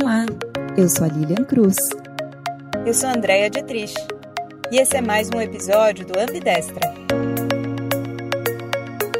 Olá, eu sou a Lilian Cruz. Eu sou a Andrea Dietrich. E esse é mais um episódio do Ambidestra.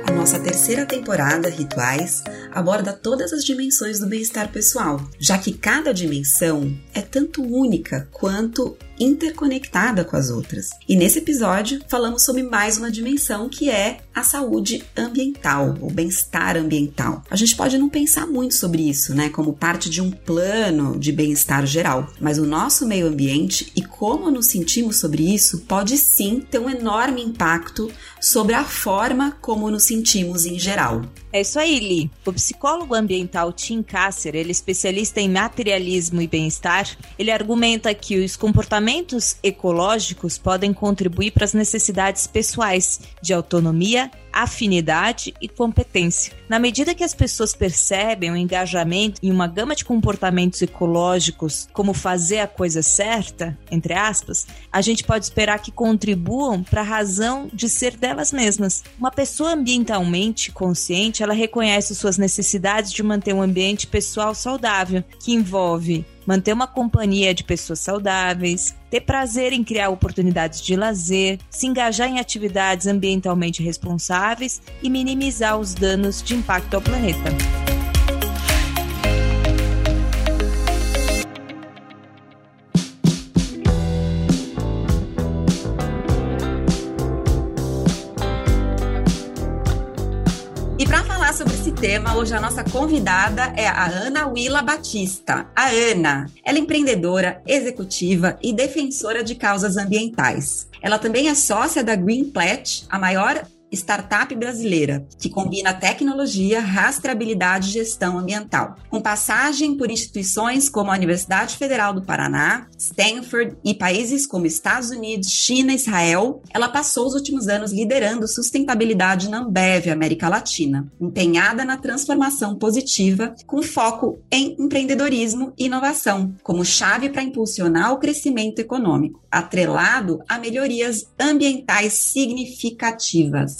A nossa terceira temporada, Rituais, aborda todas as dimensões do bem-estar pessoal, já que cada dimensão é tanto única quanto interconectada com as outras. E nesse episódio falamos sobre mais uma dimensão que é a saúde ambiental, o bem-estar ambiental. A gente pode não pensar muito sobre isso, né, como parte de um plano de bem-estar geral, mas o nosso meio ambiente e como nos sentimos sobre isso pode sim ter um enorme impacto sobre a forma como nos sentimos em geral. É isso aí, Li. O psicólogo ambiental Tim Kasser, ele é especialista em materialismo e bem-estar, ele argumenta que os comportamentos ecológicos podem contribuir para as necessidades pessoais de autonomia, afinidade e competência. Na medida que as pessoas percebem o engajamento em uma gama de comportamentos ecológicos, como fazer a coisa certa, entre aspas, a gente pode esperar que contribuam para a razão de ser delas mesmas. Uma pessoa ambientalmente consciente, ela reconhece suas necessidades de manter um ambiente pessoal saudável, que envolve manter uma companhia de pessoas saudáveis, ter prazer em criar oportunidades de lazer, se engajar em atividades ambientalmente responsáveis e minimizar os danos de impacto ao planeta. Tema, hoje a nossa convidada é a Ana Willa Batista. A Ana, ela é empreendedora, executiva e defensora de causas ambientais. Ela também é sócia da Green Pledge, a maior startup brasileira, que combina tecnologia, rastreabilidade e gestão ambiental. Com passagem por instituições como a Universidade Federal do Paraná, Stanford e países como Estados Unidos, China e Israel, ela passou os últimos anos liderando sustentabilidade na Ambev, América Latina, empenhada na transformação positiva, com foco em empreendedorismo e inovação, como chave para impulsionar o crescimento econômico, atrelado a melhorias ambientais significativas.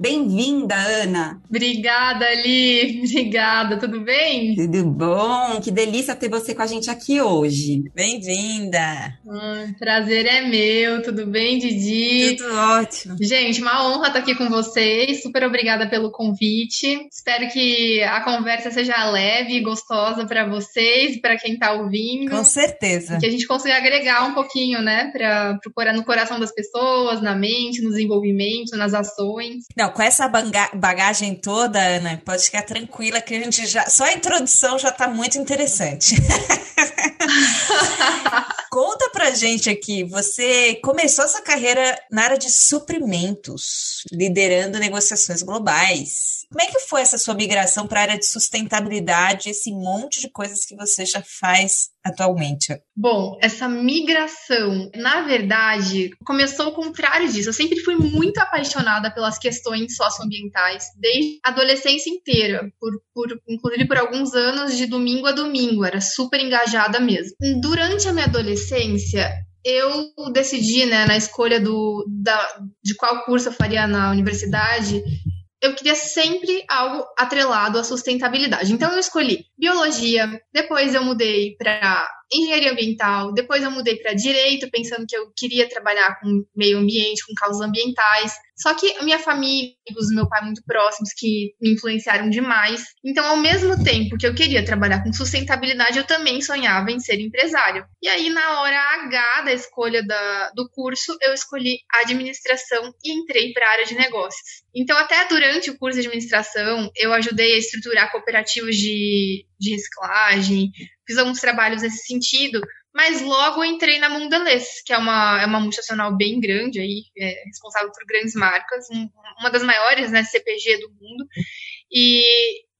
Bem-vinda, Ana! Obrigada, Ali! Obrigada, tudo bem? Tudo bom? Que delícia ter você com a gente aqui hoje. Bem-vinda! Hum, prazer é meu, tudo bem, Didi? Tudo ótimo. Gente, uma honra estar aqui com vocês, super obrigada pelo convite. Espero que a conversa seja leve e gostosa para vocês e para quem está ouvindo. Com certeza. Que a gente consiga agregar um pouquinho, né, para no coração das pessoas, na mente, no desenvolvimento, nas ações. Não, com essa bagagem toda, Ana, pode ficar tranquila que a gente já. Só a introdução já está muito interessante. Conta pra gente aqui, você começou essa carreira na área de suprimentos, liderando negociações globais. Como é que foi essa sua migração para a área de sustentabilidade, esse monte de coisas que você já faz atualmente? Bom, essa migração, na verdade, começou ao contrário disso. Eu sempre fui muito apaixonada pelas questões socioambientais, desde a adolescência inteira, por, por, inclusive por alguns anos, de domingo a domingo, era super engajada mesmo. Durante a minha adolescência, eu decidi, né, na escolha do, da, de qual curso eu faria na universidade, eu queria sempre algo atrelado à sustentabilidade. Então eu escolhi biologia, depois eu mudei para engenharia ambiental, depois eu mudei para direito, pensando que eu queria trabalhar com meio ambiente, com causas ambientais. Só que minha família, os meu pai muito próximos, que me influenciaram demais. Então, ao mesmo tempo que eu queria trabalhar com sustentabilidade, eu também sonhava em ser empresário. E aí, na hora H da escolha da, do curso, eu escolhi administração e entrei para a área de negócios. Então, até durante o curso de administração, eu ajudei a estruturar cooperativas de, de reciclagem, fiz alguns trabalhos nesse sentido, mas logo entrei na Mondelez, que é uma, é uma multinacional bem grande, aí, é, responsável por grandes marcas, um, uma das maiores né, CPG do mundo, e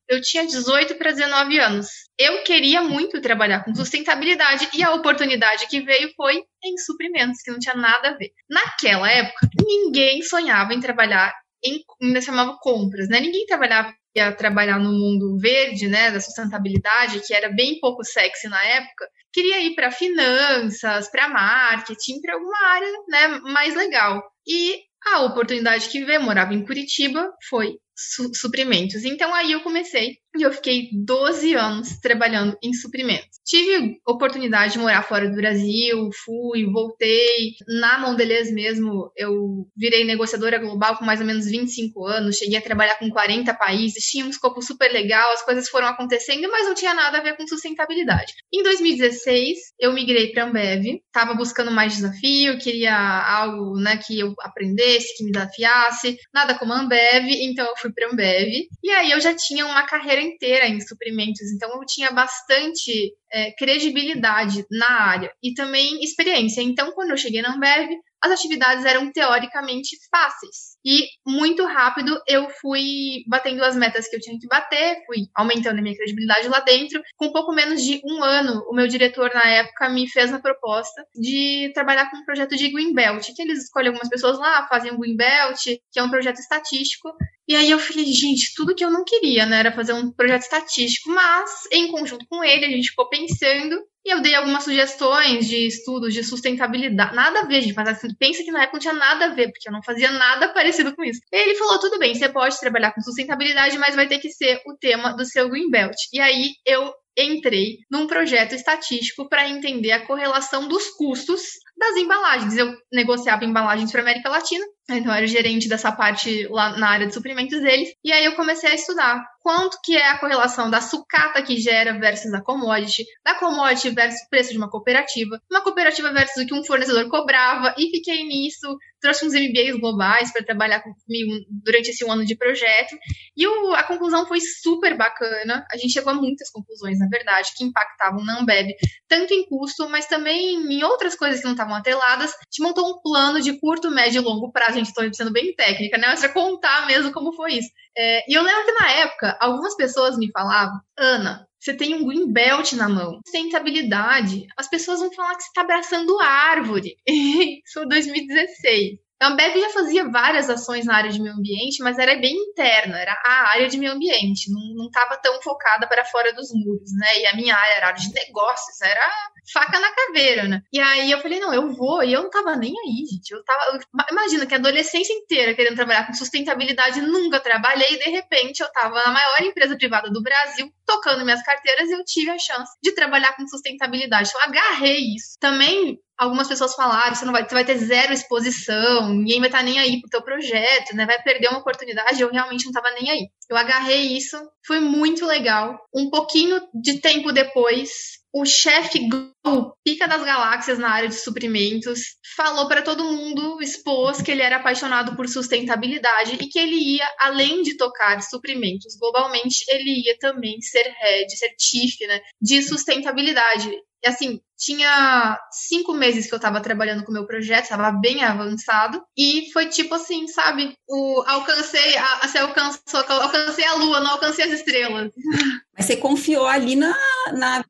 eu tinha 18 para 19 anos. Eu queria muito trabalhar com sustentabilidade e a oportunidade que veio foi em suprimentos, que não tinha nada a ver. Naquela época, ninguém sonhava em trabalhar em, ainda chamava compras, né? Ninguém trabalhava ia trabalhar no mundo verde, né, da sustentabilidade, que era bem pouco sexy na época, queria ir para finanças, para marketing, para alguma área, né, mais legal. E a oportunidade que veio, morava em Curitiba, foi su suprimentos. Então aí eu comecei e eu fiquei 12 anos trabalhando em suprimentos. Tive oportunidade de morar fora do Brasil, fui, voltei. Na Mondelez mesmo, eu virei negociadora global com mais ou menos 25 anos, cheguei a trabalhar com 40 países, tinha um escopo super legal, as coisas foram acontecendo, mas não tinha nada a ver com sustentabilidade. Em 2016, eu migrei para Ambev, estava buscando mais desafio, queria algo né, que eu aprendesse, que me desafiasse, nada como Ambev, então eu fui para Ambev. E aí eu já tinha uma carreira inteira em suprimentos, então eu tinha bastante é, credibilidade na área e também experiência. Então, quando eu cheguei na Ambev, as atividades eram teoricamente fáceis. E muito rápido eu fui batendo as metas que eu tinha que bater, fui aumentando a minha credibilidade lá dentro. Com pouco menos de um ano, o meu diretor na época me fez a proposta de trabalhar com um projeto de Greenbelt, que eles escolhem algumas pessoas lá, fazem um Greenbelt, que é um projeto estatístico, e aí eu fiquei, gente, tudo que eu não queria, né, era fazer um projeto estatístico, mas em conjunto com ele a gente ficou pensando e eu dei algumas sugestões de estudos de sustentabilidade. Nada a ver, gente, mas assim, pensa que na época não tinha nada a ver, porque eu não fazia nada parecido com isso. Ele falou: tudo bem, você pode trabalhar com sustentabilidade, mas vai ter que ser o tema do seu Greenbelt. E aí eu entrei num projeto estatístico para entender a correlação dos custos das embalagens. Eu negociava embalagens para América Latina, então eu era gerente dessa parte lá na área de suprimentos deles, e aí eu comecei a estudar quanto que é a correlação da sucata que gera versus a commodity, da commodity versus o preço de uma cooperativa, uma cooperativa versus o que um fornecedor cobrava, e fiquei nisso, trouxe uns MBAs globais para trabalhar comigo durante esse ano de projeto, e a conclusão foi super bacana, a gente chegou a muitas conclusões, na verdade, que impactavam na Ambev, tanto em custo, mas também em outras coisas que não estavam atreladas, a gente montou um plano de curto, médio e longo prazo. A gente estou sendo bem técnica, né? Mas para contar mesmo como foi isso. É, e eu lembro que na época, algumas pessoas me falavam, Ana, você tem um green belt na mão. Sustentabilidade. As pessoas vão falar que você está abraçando árvore. Isso foi 2016. A Ambev já fazia várias ações na área de meio ambiente, mas era bem interna, era a área de meio ambiente, não estava tão focada para fora dos muros, né? E a minha área era área de negócios, era faca na caveira, né? E aí eu falei, não, eu vou, e eu não tava nem aí, gente. Eu tava. Imagina que a adolescência inteira querendo trabalhar com sustentabilidade, nunca trabalhei, e de repente eu tava na maior empresa privada do Brasil, tocando minhas carteiras, e eu tive a chance de trabalhar com sustentabilidade. Eu agarrei isso. Também algumas pessoas falaram, você não vai, você vai ter zero exposição, ninguém vai estar tá nem aí pro teu projeto, né? Vai perder uma oportunidade, eu realmente não estava nem aí. Eu agarrei isso, foi muito legal. Um pouquinho de tempo depois, o chefe o pica das galáxias na área de suprimentos, falou para todo mundo, expôs que ele era apaixonado por sustentabilidade e que ele ia, além de tocar suprimentos globalmente, ele ia também ser head, ser chief, né, de sustentabilidade assim, tinha cinco meses que eu tava trabalhando com o meu projeto, estava bem avançado, e foi tipo assim, sabe? O, alcancei, a, você alcançou, alcancei a lua, não alcancei as estrelas. Mas você confiou ali na, na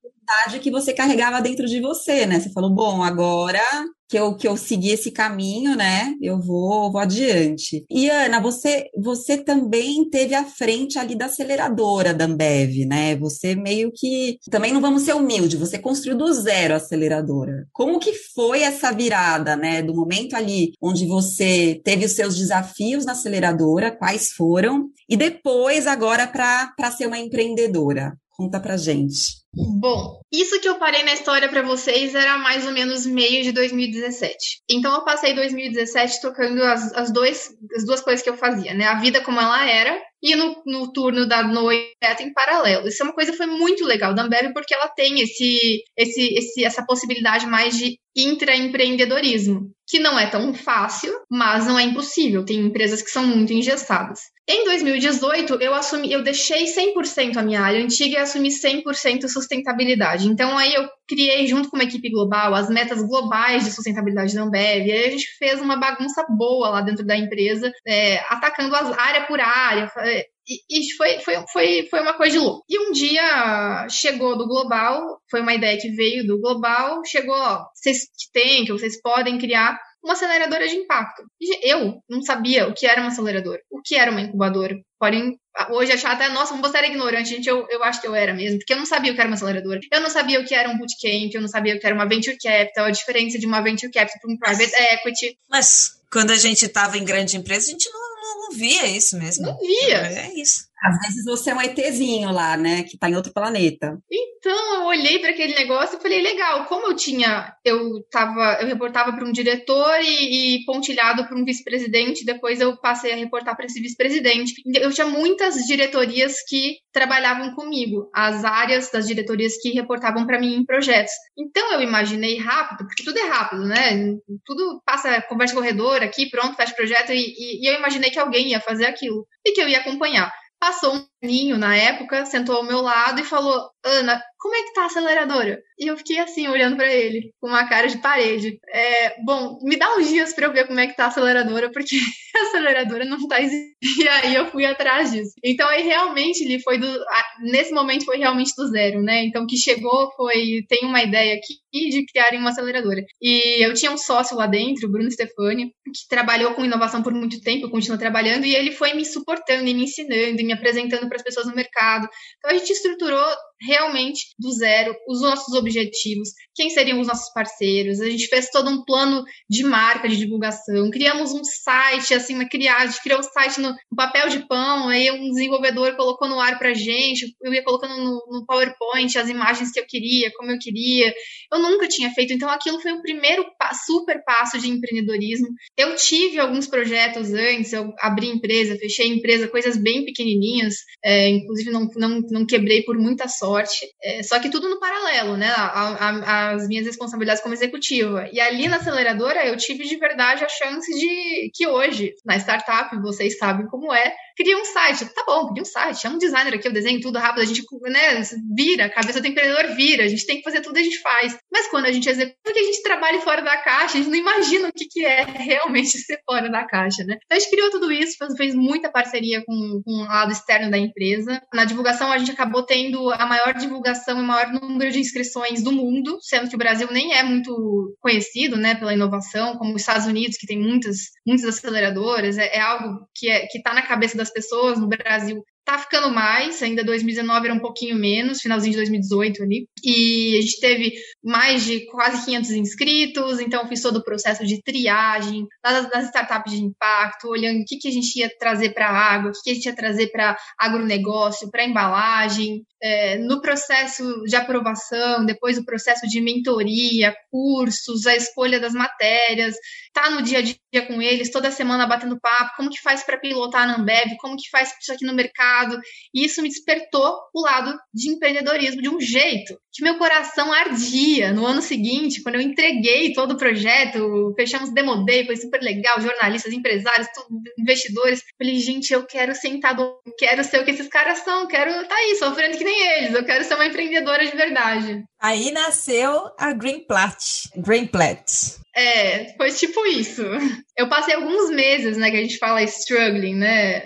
que você carregava dentro de você, né? Você falou, bom, agora que eu, que eu segui esse caminho, né? Eu vou, vou adiante. E Ana, você, você também teve à frente ali da aceleradora da Ambev, né? Você meio que também não vamos ser humilde, você construiu do zero a aceleradora. Como que foi essa virada, né? Do momento ali onde você teve os seus desafios na aceleradora, quais foram? E depois agora para ser uma empreendedora. Conta pra gente. Bom, isso que eu parei na história para vocês era mais ou menos meio de 2017. Então eu passei 2017 tocando as, as, dois, as duas coisas que eu fazia, né? A vida como ela era e no, no turno da noite em paralelo. Isso é uma coisa que foi muito legal da Ambev porque ela tem esse, esse, esse, essa possibilidade mais de intraempreendedorismo, que não é tão fácil, mas não é impossível. Tem empresas que são muito engessadas. Em 2018, eu assumi, eu deixei 100% a minha área antiga e assumi 100% sustentabilidade. Então aí eu criei junto com uma equipe global as metas globais de sustentabilidade da Ambev. E aí a gente fez uma bagunça boa lá dentro da empresa, é, atacando as área por área. É, e, e foi, foi, foi, foi uma coisa de louco. E um dia chegou do Global, foi uma ideia que veio do Global, chegou, ó, vocês têm, que vocês podem criar uma aceleradora de impacto. Eu não sabia o que era uma aceleradora, o que era uma incubadora. Porém, hoje achar até, nossa, como você era ignorante, gente, eu, eu acho que eu era mesmo, porque eu não sabia o que era uma aceleradora. Eu não sabia o que era um bootcamp, eu não sabia o que era uma venture capital, a diferença de uma venture capital para um private equity. Mas quando a gente estava em grande empresa, a gente não, não, não via isso mesmo. Não via. É isso. Às vezes você é um ETzinho lá, né? Que tá em outro planeta. Então, eu olhei para aquele negócio e falei, legal, como eu tinha, eu tava, eu reportava para um diretor e, e pontilhado para um vice-presidente, depois eu passei a reportar para esse vice-presidente. Eu tinha muitas diretorias que trabalhavam comigo, as áreas das diretorias que reportavam para mim em projetos. Então eu imaginei rápido, porque tudo é rápido, né? Tudo passa conversa corredor aqui, pronto, faz projeto, e, e, e eu imaginei que alguém ia fazer aquilo e que eu ia acompanhar. Passou ninho na época, sentou ao meu lado e falou: Ana, como é que tá a aceleradora? E eu fiquei assim, olhando para ele, com uma cara de parede. É, bom, me dá uns dias para eu ver como é que tá a aceleradora, porque a aceleradora não tá existindo. E aí eu fui atrás disso. Então aí realmente ele foi do. Nesse momento foi realmente do zero, né? Então que chegou foi. Tem uma ideia aqui de criarem uma aceleradora. E eu tinha um sócio lá dentro, o Bruno Stefani, que trabalhou com inovação por muito tempo, continua trabalhando, e ele foi me suportando e me ensinando e me apresentando para as pessoas no mercado. Então a gente estruturou realmente do zero os nossos objetivos, quem seriam os nossos parceiros. A gente fez todo um plano de marca, de divulgação, criamos um site, assim, uma criada, a gente criou um site no, no, papel de pão, aí um desenvolvedor colocou no ar pra gente, eu ia colocando no, no, PowerPoint as imagens que eu queria, como eu queria. Eu nunca tinha feito, então aquilo foi o primeiro super passo de empreendedorismo. Eu tive alguns projetos antes, eu abri empresa, fechei empresa, coisas bem pequenininhas, é, inclusive não, não, não quebrei por muita sorte sorte. É, só que tudo no paralelo, né? A, a, as minhas responsabilidades como executiva. E ali na aceleradora eu tive de verdade a chance de que hoje, na startup, vocês sabem como é, cria um site. Tá bom, cria um site, chama um designer aqui, eu desenho tudo rápido, a gente né, vira, a cabeça do empreendedor vira, a gente tem que fazer tudo, a gente faz. Mas quando a gente executa, que a gente trabalha fora da caixa, a gente não imagina o que, que é realmente ser fora da caixa, né? Então a gente criou tudo isso, fez muita parceria com, com o lado externo da empresa. Na divulgação, a gente acabou tendo a maior divulgação e maior número de inscrições do mundo, sendo que o Brasil nem é muito conhecido, né, pela inovação, como os Estados Unidos, que tem muitas, muitas aceleradoras, é, é algo que é, está na cabeça das das pessoas no Brasil Tá ficando mais, ainda 2019 era um pouquinho menos, finalzinho de 2018 ali. E a gente teve mais de quase 500 inscritos, então fiz todo o processo de triagem das, das startups de impacto, olhando o que, que a gente ia trazer para a água, o que, que a gente ia trazer para agronegócio, para embalagem, é, no processo de aprovação, depois o processo de mentoria, cursos, a escolha das matérias, tá no dia a dia com eles, toda semana batendo papo, como que faz para pilotar na Ambev, como que faz isso aqui no mercado, mercado. E isso me despertou o lado de empreendedorismo de um jeito que meu coração ardia. No ano seguinte, quando eu entreguei todo o projeto, fechamos Demo Day, foi super legal, jornalistas, empresários, tudo, investidores. Falei, gente, eu quero sentado, quero ser o que esses caras são, quero estar tá aí, sofrendo que nem eles, eu quero ser uma empreendedora de verdade. Aí nasceu a Greenplat. Greenplat. É, foi tipo isso. Eu passei alguns meses, né, que a gente fala struggling, né,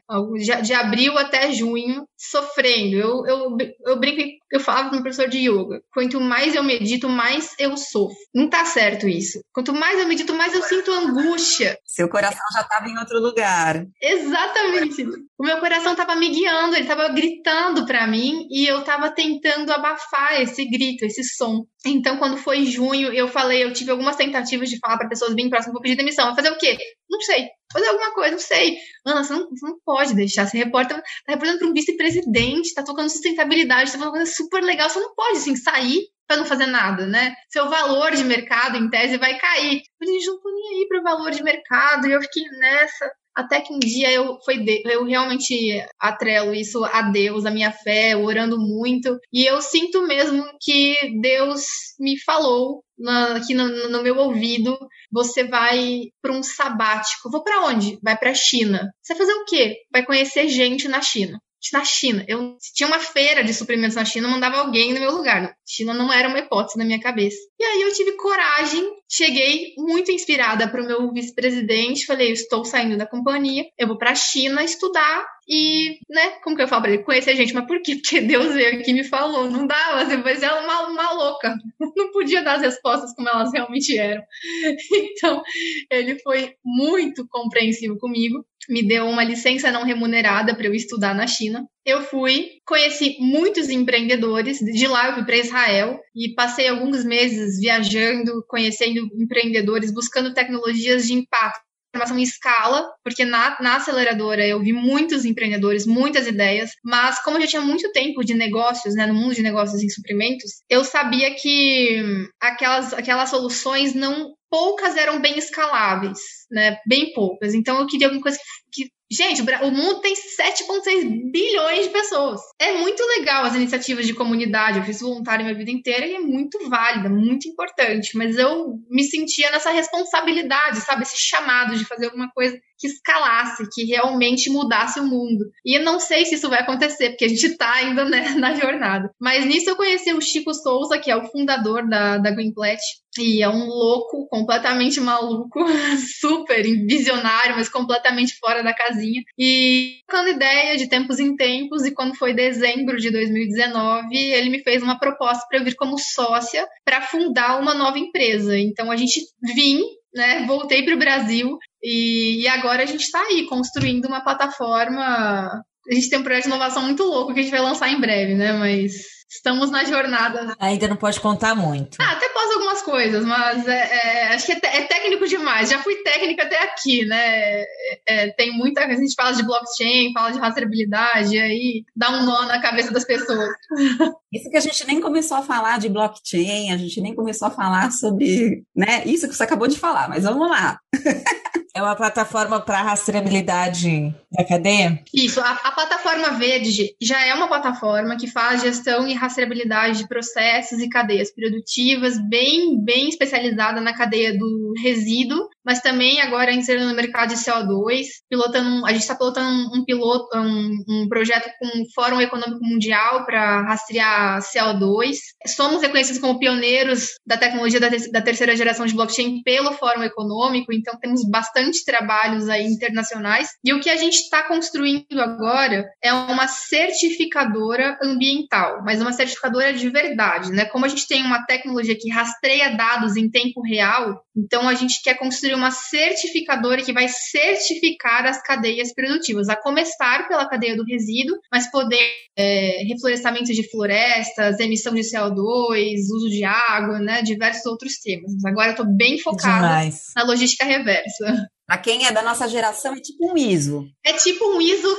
de, abril até junho, sofrendo. Eu, eu, eu brinco, eu falava com o professor de yoga, quanto mais eu medito, mais eu sofro. Não tá certo isso. Quanto mais eu medito, mais eu sinto angústia. Seu coração já estava em outro lugar. Exatamente. O meu coração estava me guiando, ele estava gritando para mim e eu estava tentando abafar esse grito, esse som. Então, quando foi junho, eu falei, eu tive algumas tentativas de falar para pessoas bem próximas, vou pedir demissão. Vou fazer o quê? Não sei. Fazer alguma coisa, não sei. Ana, você não, você não pode deixar. Você reporta, tá reportando para um vice-presidente, tá tocando sustentabilidade, tá falando coisa super legal. Você não pode, assim, sair para não fazer nada, né? Seu valor de mercado, em tese, vai cair. Mas gente não tô nem aí para o valor de mercado. E eu fiquei nessa. Até que um dia eu, foi de, eu realmente atrelo isso a Deus, a minha fé, orando muito. E eu sinto mesmo que Deus me falou na, aqui no, no, meu ouvido, você vai para um sabático. Vou para onde? Vai para a China. Você vai fazer o quê? Vai conhecer gente na China na China. Eu tinha uma feira de suprimentos na China, eu mandava alguém no meu lugar. China não era uma hipótese na minha cabeça. E aí eu tive coragem, cheguei muito inspirada para o meu vice-presidente, falei, estou saindo da companhia, eu vou para a China estudar e, né, como que eu falo pra ele? Conhecer gente, mas por quê? Porque Deus veio aqui e me falou. Não dava, você ela uma, uma louca. Não podia dar as respostas como elas realmente eram. Então, ele foi muito compreensivo comigo. Me deu uma licença não remunerada para eu estudar na China. Eu fui, conheci muitos empreendedores. De lá eu fui para Israel e passei alguns meses viajando, conhecendo empreendedores, buscando tecnologias de impacto transformação em escala, porque na, na aceleradora eu vi muitos empreendedores, muitas ideias, mas como eu já tinha muito tempo de negócios, né, no mundo de negócios em suprimentos, eu sabia que aquelas, aquelas soluções não poucas eram bem escaláveis, né? Bem poucas. Então eu queria alguma coisa que Gente, o mundo tem 7,6 bilhões de pessoas. É muito legal as iniciativas de comunidade. Eu fiz voluntário minha vida inteira e é muito válida, muito importante. Mas eu me sentia nessa responsabilidade, sabe? Esse chamado de fazer alguma coisa que escalasse, que realmente mudasse o mundo. E não sei se isso vai acontecer, porque a gente está ainda né, na jornada. Mas nisso eu conheci o Chico Souza, que é o fundador da, da Greenplat, e é um louco, completamente maluco, super visionário, mas completamente fora da casinha. E trocando ideia de tempos em tempos, e quando foi dezembro de 2019, ele me fez uma proposta para eu vir como sócia para fundar uma nova empresa. Então a gente vim né, voltei para o Brasil e, e, agora a gente está aí construindo uma plataforma. A gente tem um projeto de inovação muito louco que a gente vai lançar em breve, né? Mas estamos na jornada. Ainda não pode contar muito. Ah, até posso algumas coisas, mas é, é, acho que é, é, técnico demais. Já fui técnica até aqui, né? É, tem muita. A gente fala de blockchain, fala de rastreabilidade, aí dá um nó na cabeça das pessoas. Isso que a gente nem começou a falar de blockchain, a gente nem começou a falar sobre, né? Isso que você acabou de falar, mas vamos lá. É uma plataforma para rastreabilidade da cadeia? Isso, a, a, plataforma Verde já é uma plataforma que faz gestão e rastreabilidade de processos e cadeias produtivas, bem, bem especializada na cadeia do resíduo, mas também agora inserindo no mercado de CO2, pilotando, a gente está pilotando um, um piloto, um, um, projeto com o Fórum Econômico Mundial para rastrear CO2. Somos reconhecidos como pioneiros da tecnologia da, da terceira geração de blockchain pelo Fórum Econômico, então temos bastante bastante trabalhos aí internacionais. E o que a gente está construindo agora é uma certificadora ambiental, mas uma certificadora de verdade, né? Como a gente tem uma tecnologia que rastreia dados em tempo real, então a gente quer construir uma certificadora que vai certificar as cadeias produtivas, a começar pela cadeia do resíduo, mas poder é, reflorestamento de florestas, emissão de CO2, uso de água, né? Diversos outros temas. Mas agora eu estou bem focada Demais. na logística reversa. Para quem é da nossa geração, é tipo um ISO. É tipo um ISO,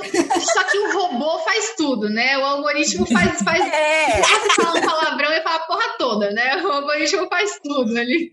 só que o robô faz tudo, né? O algoritmo faz. faz... É. Você fala um palavrão e fala a porra toda, né? O algoritmo faz tudo ali.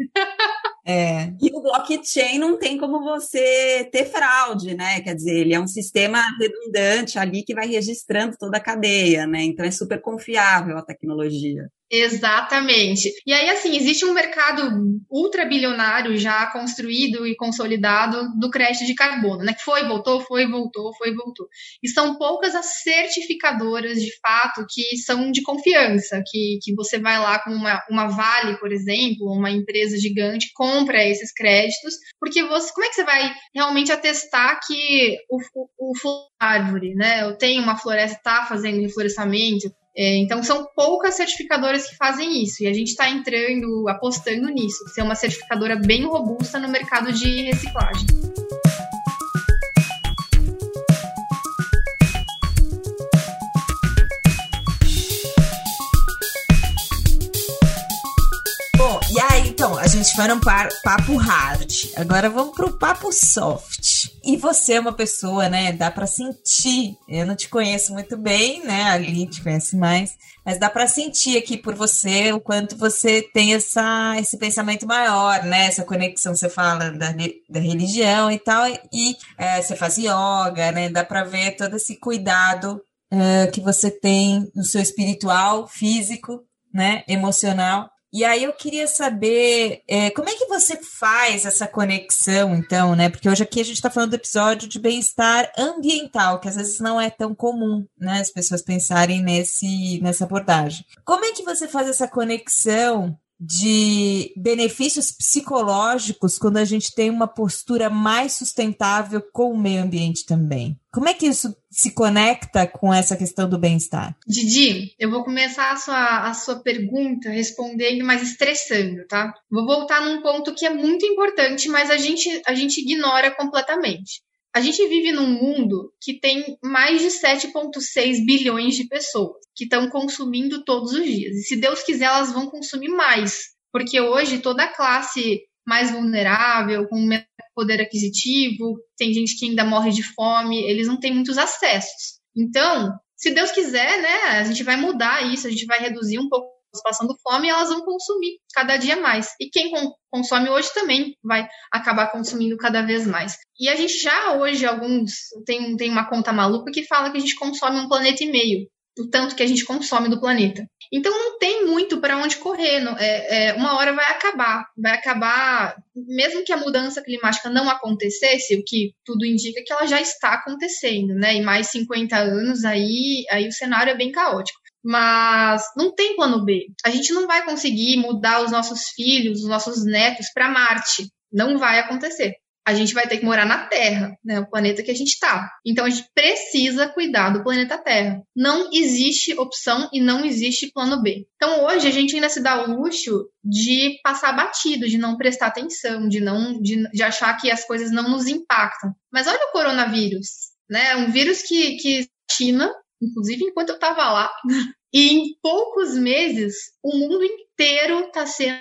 É. E o blockchain não tem como você ter fraude, né? Quer dizer, ele é um sistema redundante ali que vai registrando toda a cadeia, né? Então é super confiável a tecnologia. Exatamente. E aí, assim, existe um mercado ultra bilionário já construído e consolidado do crédito de carbono, né? Que foi, voltou, foi, voltou, foi, voltou. E são poucas as certificadoras, de fato, que são de confiança, que, que você vai lá com uma, uma Vale, por exemplo, uma empresa gigante, compra esses créditos, porque você, como é que você vai realmente atestar que o, o, o árvore, né? Eu tenho uma floresta, está fazendo reflorestamento, então, são poucas certificadoras que fazem isso, e a gente está entrando, apostando nisso, ser uma certificadora bem robusta no mercado de reciclagem. Foi num papo hard, agora vamos para o papo soft. E você é uma pessoa, né? Dá para sentir. Eu não te conheço muito bem, né? Ali te conhece mais, mas dá para sentir aqui por você o quanto você tem essa, esse pensamento maior, né? Essa conexão, você fala da, da religião e tal, e é, você faz yoga, né? Dá para ver todo esse cuidado é, que você tem no seu espiritual, físico, né? Emocional e aí eu queria saber é, como é que você faz essa conexão, então, né? Porque hoje aqui a gente está falando do episódio de bem-estar ambiental, que às vezes não é tão comum, né? As pessoas pensarem nesse, nessa abordagem. Como é que você faz essa conexão de benefícios psicológicos quando a gente tem uma postura mais sustentável com o meio ambiente também. Como é que isso se conecta com essa questão do bem-estar? Didi, eu vou começar a sua, a sua pergunta respondendo, mas estressando, tá? Vou voltar num ponto que é muito importante, mas a gente, a gente ignora completamente. A gente vive num mundo que tem mais de 7,6 bilhões de pessoas que estão consumindo todos os dias. E se Deus quiser, elas vão consumir mais. Porque hoje toda a classe mais vulnerável, com poder aquisitivo, tem gente que ainda morre de fome, eles não têm muitos acessos. Então, se Deus quiser, né, a gente vai mudar isso, a gente vai reduzir um pouco passando fome, elas vão consumir cada dia mais. E quem consome hoje também vai acabar consumindo cada vez mais. E a gente já hoje, alguns, tem, tem uma conta maluca que fala que a gente consome um planeta e meio o tanto que a gente consome do planeta. Então não tem muito para onde correr. Não, é, é, uma hora vai acabar. Vai acabar, mesmo que a mudança climática não acontecesse, o que tudo indica que ela já está acontecendo, né? E mais 50 anos aí, aí o cenário é bem caótico. Mas não tem plano B. A gente não vai conseguir mudar os nossos filhos, os nossos netos para Marte. Não vai acontecer a gente vai ter que morar na Terra, né? O planeta que a gente está. Então a gente precisa cuidar do planeta Terra. Não existe opção e não existe plano B. Então hoje a gente ainda se dá o luxo de passar batido, de não prestar atenção, de não de, de achar que as coisas não nos impactam. Mas olha o coronavírus, né? Um vírus que que China, inclusive enquanto eu estava lá, e em poucos meses o mundo inteiro está sendo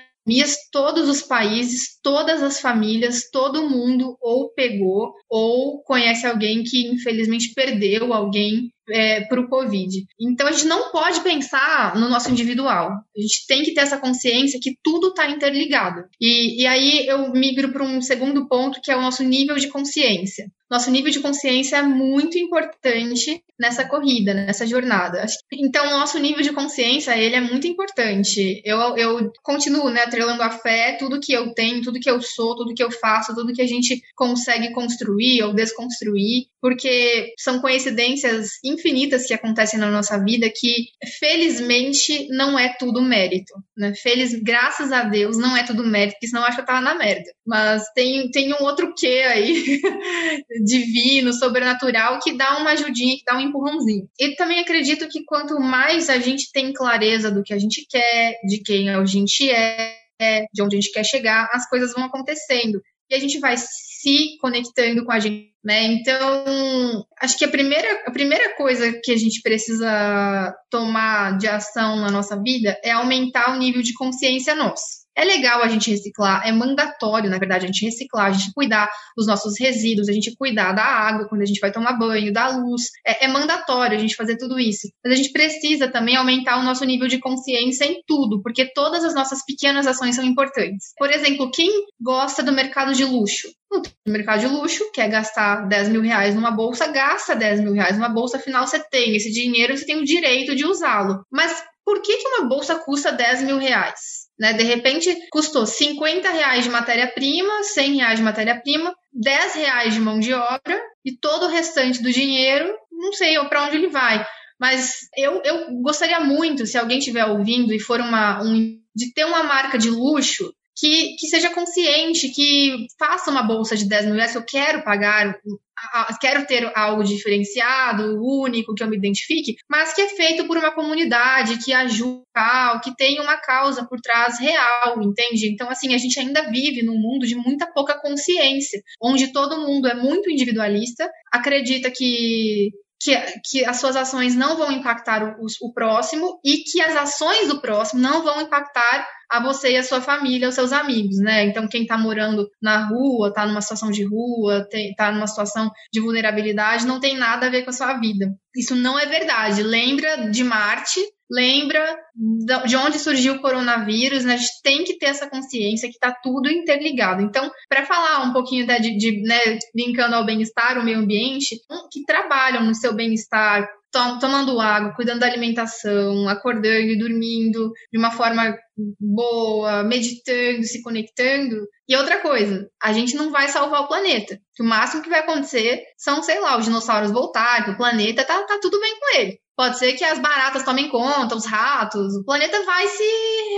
todos os países, todas as famílias, todo mundo ou pegou ou conhece alguém que infelizmente perdeu alguém é, para o Covid. Então a gente não pode pensar no nosso individual. A gente tem que ter essa consciência que tudo está interligado. E, e aí eu migro para um segundo ponto que é o nosso nível de consciência. Nosso nível de consciência é muito importante nessa corrida, nessa jornada. Então, o nosso nível de consciência, ele é muito importante. Eu, eu continuo, né, atrelando a fé, tudo que eu tenho, tudo que eu sou, tudo que eu faço, tudo que a gente consegue construir ou desconstruir, porque são coincidências infinitas que acontecem na nossa vida que, felizmente, não é tudo mérito, né? Feliz, graças a Deus, não é tudo mérito, porque senão eu acho que eu tava na merda. Mas tem, tem um outro quê aí, divino, sobrenatural, que dá uma ajudinha, que dá um empurrãozinho. E também acredito que quanto mais a gente tem clareza do que a gente quer, de quem a gente é, de onde a gente quer chegar, as coisas vão acontecendo. E a gente vai se conectando com a gente, né? Então, acho que a primeira, a primeira coisa que a gente precisa tomar de ação na nossa vida é aumentar o nível de consciência nosso. É legal a gente reciclar, é mandatório, na verdade, a gente reciclar, a gente cuidar dos nossos resíduos, a gente cuidar da água quando a gente vai tomar banho, da luz. É, é mandatório a gente fazer tudo isso. Mas a gente precisa também aumentar o nosso nível de consciência em tudo, porque todas as nossas pequenas ações são importantes. Por exemplo, quem gosta do mercado de luxo? No mercado de luxo, quer gastar 10 mil reais numa bolsa, gasta 10 mil reais numa bolsa, afinal você tem esse dinheiro, você tem o direito de usá-lo. Mas por que, que uma bolsa custa 10 mil reais? Né? De repente, custou 50 reais de matéria-prima, 100 reais de matéria-prima, 10 reais de mão de obra e todo o restante do dinheiro, não sei para onde ele vai. Mas eu, eu gostaria muito, se alguém estiver ouvindo e for uma, um, de ter uma marca de luxo que, que seja consciente, que faça uma bolsa de 10 mil reais, eu quero pagar, quero ter algo diferenciado, único, que eu me identifique, mas que é feito por uma comunidade, que ajuda, que tem uma causa por trás real, entende? Então, assim, a gente ainda vive num mundo de muita pouca consciência, onde todo mundo é muito individualista, acredita que que, que, as suas ações não vão impactar o, o, próximo e que as ações do próximo não vão impactar a você e a sua família, os seus amigos, né? Então, quem está morando na rua, está numa situação de rua, está numa situação de vulnerabilidade, não tem nada a ver com a sua vida. Isso não é verdade. Lembra de Marte, lembra de onde surgiu o coronavírus, né? A gente tem que ter essa consciência que está tudo interligado. Então, para falar um pouquinho né, de, de né, linkando ao bem-estar, o meio ambiente, que trabalham no seu bem-estar, tomando água, cuidando da alimentação, acordando e dormindo de uma forma boa, meditando, se conectando. E outra coisa, a gente não vai salvar o planeta. o máximo que vai acontecer são, sei lá, os dinossauros voltarem, o planeta tá, tá tudo bem com ele. Pode ser que as baratas tomem conta, os ratos, o planeta vai se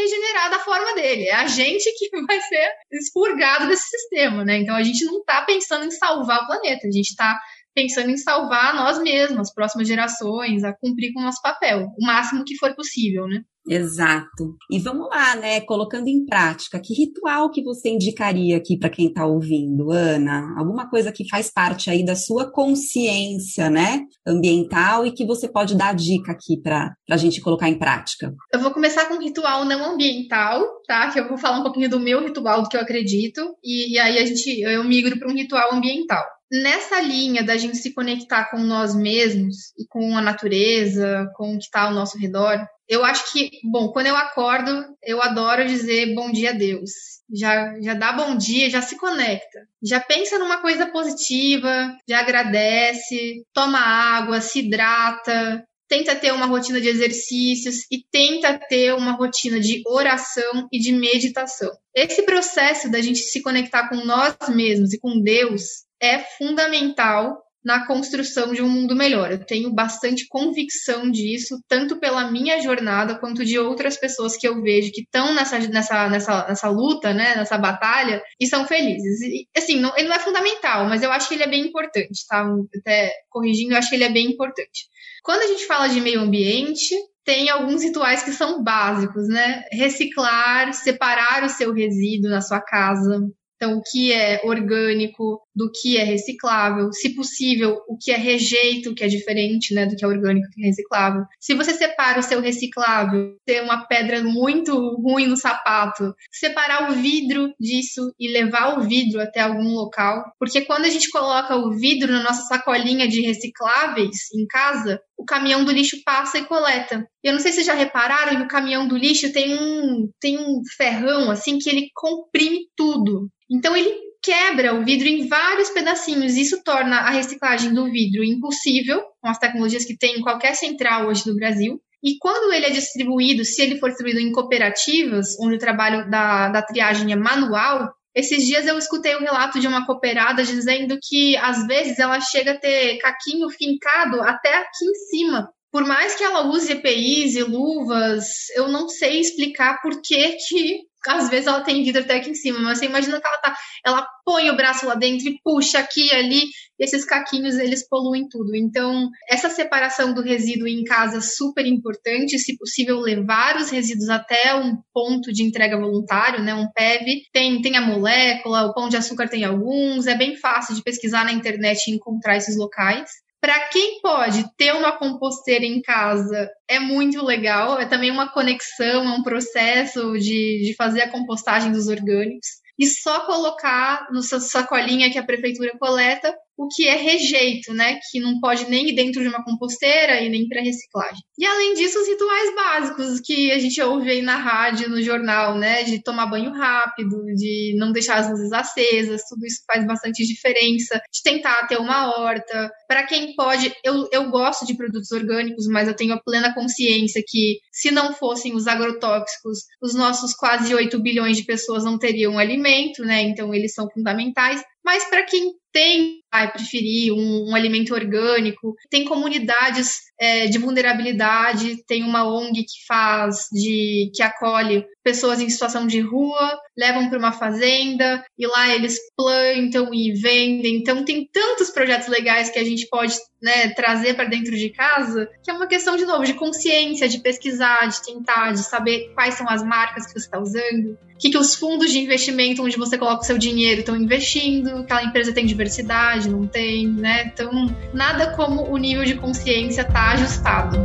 regenerar da forma dele. É a gente que vai ser expurgado desse sistema, né? Então a gente não tá pensando em salvar o planeta, a gente tá pensando em salvar nós mesmos, as próximas gerações, a cumprir com o nosso papel, o máximo que for possível, né? Exato. E vamos lá, né? Colocando em prática, que ritual que você indicaria aqui para quem está ouvindo, Ana? Alguma coisa que faz parte aí da sua consciência, né? Ambiental e que você pode dar dica aqui para a gente colocar em prática. Eu vou começar com um ritual não ambiental, tá? Que eu vou falar um pouquinho do meu ritual, do que eu acredito, e, e aí a gente eu migro para um ritual ambiental nessa linha da gente se conectar com nós mesmos e com a natureza, com o que está ao nosso redor, eu acho que, bom, quando eu acordo, eu adoro dizer bom dia a Deus. Já, já dá bom dia, já se conecta. Já pensa numa coisa positiva, já agradece, toma água, se hidrata, tenta ter uma rotina de exercícios e tenta ter uma rotina de oração e de meditação. Esse processo da gente se conectar com nós mesmos e com Deus é fundamental na construção de um mundo melhor. Eu tenho bastante convicção disso, tanto pela minha jornada quanto de outras pessoas que eu vejo que estão nessa, nessa, nessa, nessa luta, né, nessa batalha, e são felizes. E, assim, não, ele não é fundamental, mas eu acho que ele é bem importante, tá? Até corrigindo, eu acho que ele é bem importante. Quando a gente fala de meio ambiente, tem alguns rituais que são básicos, né? Reciclar, separar o seu resíduo na sua casa, então, o que é orgânico, do que é reciclável, se possível, o que é rejeito, que é diferente, né, do que é orgânico e é reciclável. Se você separa o seu reciclável, ter uma pedra muito ruim no sapato, separar o vidro disso e levar o vidro até algum local, porque quando a gente coloca o vidro na nossa sacolinha de recicláveis em casa, o caminhão do lixo passa e coleta. Eu não sei se vocês já repararam que o caminhão do lixo tem um, tem um ferrão assim que ele comprime tudo. Então ele quebra o vidro em vários pedacinhos. Isso torna a reciclagem do vidro impossível com as tecnologias que tem em qualquer central hoje do Brasil. E quando ele é distribuído, se ele for distribuído em cooperativas, onde o trabalho da, da triagem é manual, esses dias eu escutei o um relato de uma cooperada dizendo que às vezes ela chega a ter caquinho fincado até aqui em cima. Por mais que ela use EPIs e luvas, eu não sei explicar por que, que às vezes ela tem vidro até aqui em cima, mas você imagina que ela tá, ela põe o braço lá dentro e puxa aqui ali, e esses caquinhos eles poluem tudo. Então, essa separação do resíduo em casa é super importante, se possível levar os resíduos até um ponto de entrega voluntário, né, um PEV. Tem tem a molécula, o pão de açúcar tem alguns, é bem fácil de pesquisar na internet e encontrar esses locais. Para quem pode ter uma composteira em casa, é muito legal. É também uma conexão, é um processo de, de fazer a compostagem dos orgânicos. E só colocar no sacolinha que a prefeitura coleta o que é rejeito, né? Que não pode nem ir dentro de uma composteira e nem para reciclagem. E além disso, os rituais básicos que a gente ouve aí na rádio, no jornal, né? De tomar banho rápido, de não deixar as luzes acesas, tudo isso faz bastante diferença. De tentar ter uma horta. Para quem pode, eu, eu gosto de produtos orgânicos, mas eu tenho a plena consciência que se não fossem os agrotóxicos, os nossos quase 8 bilhões de pessoas não teriam alimento, né? Então eles são fundamentais. Mas para quem tem, vai preferir um, um, alimento orgânico, tem comunidades é, de vulnerabilidade, tem uma ONG que faz, de que acolhe pessoas em situação de rua, levam para uma fazenda e lá eles plantam e vendem. Então tem tantos projetos legais que a gente pode né, trazer para dentro de casa, que é uma questão de novo de consciência, de pesquisar, de tentar, de saber quais são as marcas que você está usando, o que, que os fundos de investimento onde você coloca o seu dinheiro estão investindo, aquela empresa tem diversidade, não tem, né? Então nada como o nível de consciência tá ajustado.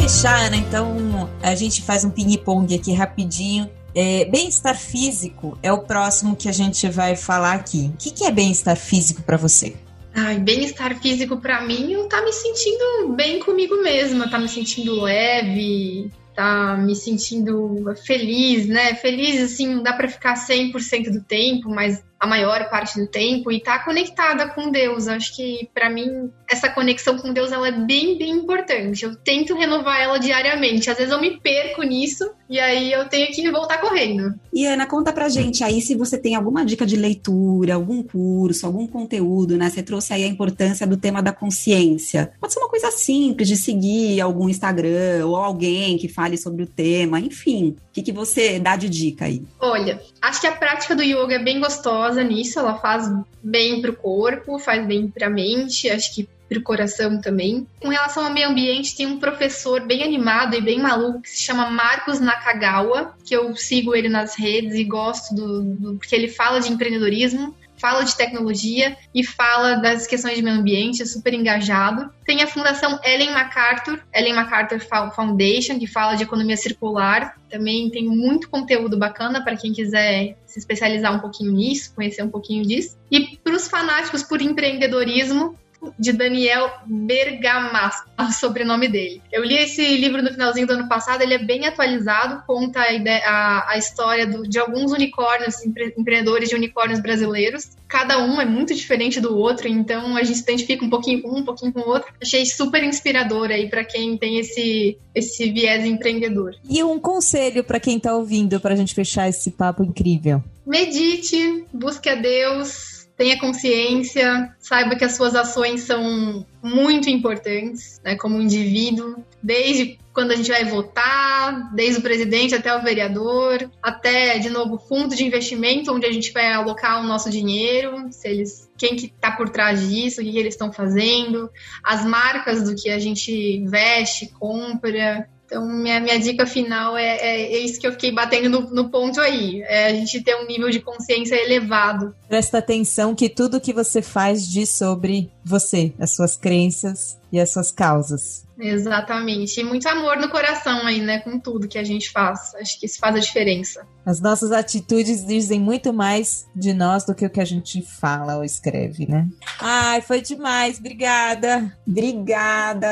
fechar, Ana, então a gente faz um ping-pong aqui rapidinho. É, bem-estar físico é o próximo que a gente vai falar aqui. O que, que é bem-estar físico para você? Ai, bem-estar físico para mim, eu tá me sentindo bem comigo mesma, tá me sentindo leve, tá me sentindo feliz, né? Feliz, assim, não dá para ficar 100% do tempo, mas a maior parte do tempo e tá conectada com Deus. Acho que para mim essa conexão com Deus ela é bem, bem importante. Eu tento renovar ela diariamente. Às vezes eu me perco nisso e aí eu tenho que voltar correndo. E Ana, conta pra gente aí se você tem alguma dica de leitura, algum curso, algum conteúdo, né? Você trouxe aí a importância do tema da consciência. Pode ser uma coisa simples de seguir algum Instagram ou alguém que fale sobre o tema, enfim. O que, que você dá de dica aí? Olha, acho que a prática do yoga é bem gostosa nisso, ela faz bem pro corpo, faz bem pra mente, acho que para o coração também. Com relação ao meio ambiente, tem um professor bem animado e bem maluco que se chama Marcos Nakagawa, que eu sigo ele nas redes e gosto do, do porque ele fala de empreendedorismo fala de tecnologia e fala das questões de meio ambiente, é super engajado. Tem a Fundação Ellen MacArthur, Ellen MacArthur Foundation, que fala de economia circular. Também tem muito conteúdo bacana para quem quiser se especializar um pouquinho nisso, conhecer um pouquinho disso. E para os fanáticos por empreendedorismo, de Daniel Bergamasco, o sobrenome dele. Eu li esse livro no finalzinho do ano passado, ele é bem atualizado, conta a, ideia, a, a história do, de alguns unicórnios, empre, empreendedores de unicórnios brasileiros. Cada um é muito diferente do outro, então a gente se identifica um pouquinho com um, um pouquinho com o outro. Achei super inspirador aí para quem tem esse, esse viés empreendedor. E um conselho para quem está ouvindo, para a gente fechar esse papo incrível. Medite, busque a Deus, tenha consciência, saiba que as suas ações são muito importantes, né, como indivíduo, desde quando a gente vai votar, desde o presidente até o vereador, até, de novo, fundo de investimento, onde a gente vai alocar o nosso dinheiro, se eles, quem que está por trás disso, o que, que eles estão fazendo, as marcas do que a gente veste, compra, então, minha, minha dica final é, é, é, isso que eu fiquei batendo no, no ponto aí. É a gente ter um nível de consciência elevado. Presta atenção que tudo que você faz diz sobre você, as suas crenças e as suas causas. Exatamente. E muito amor no coração aí, né? Com tudo que a gente faz. Acho que isso faz a diferença. As nossas atitudes dizem muito mais de nós do que o que a gente fala ou escreve, né? Ai, foi demais. Obrigada. Obrigada,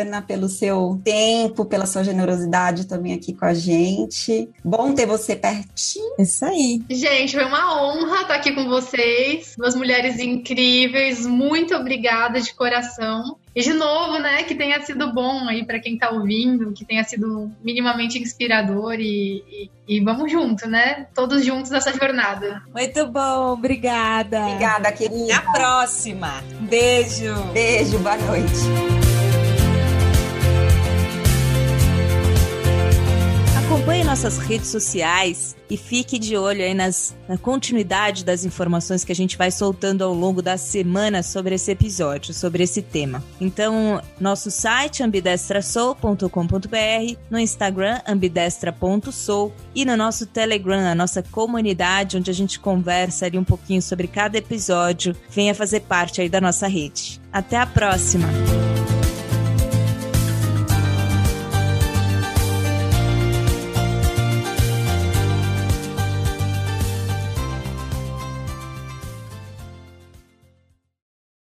Ana, pelo seu tempo, pela sua generosidade também aqui com a gente. Bom ter você pertinho. Isso aí. Gente, foi uma honra estar aqui com vocês. Duas mulheres incríveis. Muito obrigada de coração. E de novo, né, que tenha sido bom aí para quem está ouvindo, que tenha sido minimamente inspirador e, e, e, vamos junto, né? Todos juntos nessa jornada. Muito bom, obrigada. Obrigada, querida. Até a próxima. Beijo. Beijo, boa noite. Nossas redes sociais e fique de olho aí nas, na continuidade das informações que a gente vai soltando ao longo da semana sobre esse episódio, sobre esse tema. Então, nosso site ambidestrasoul.com.br, no Instagram ambidestra.soul e no nosso Telegram, a nossa comunidade, onde a gente conversa ali um pouquinho sobre cada episódio. Venha fazer parte aí da nossa rede. Até a próxima!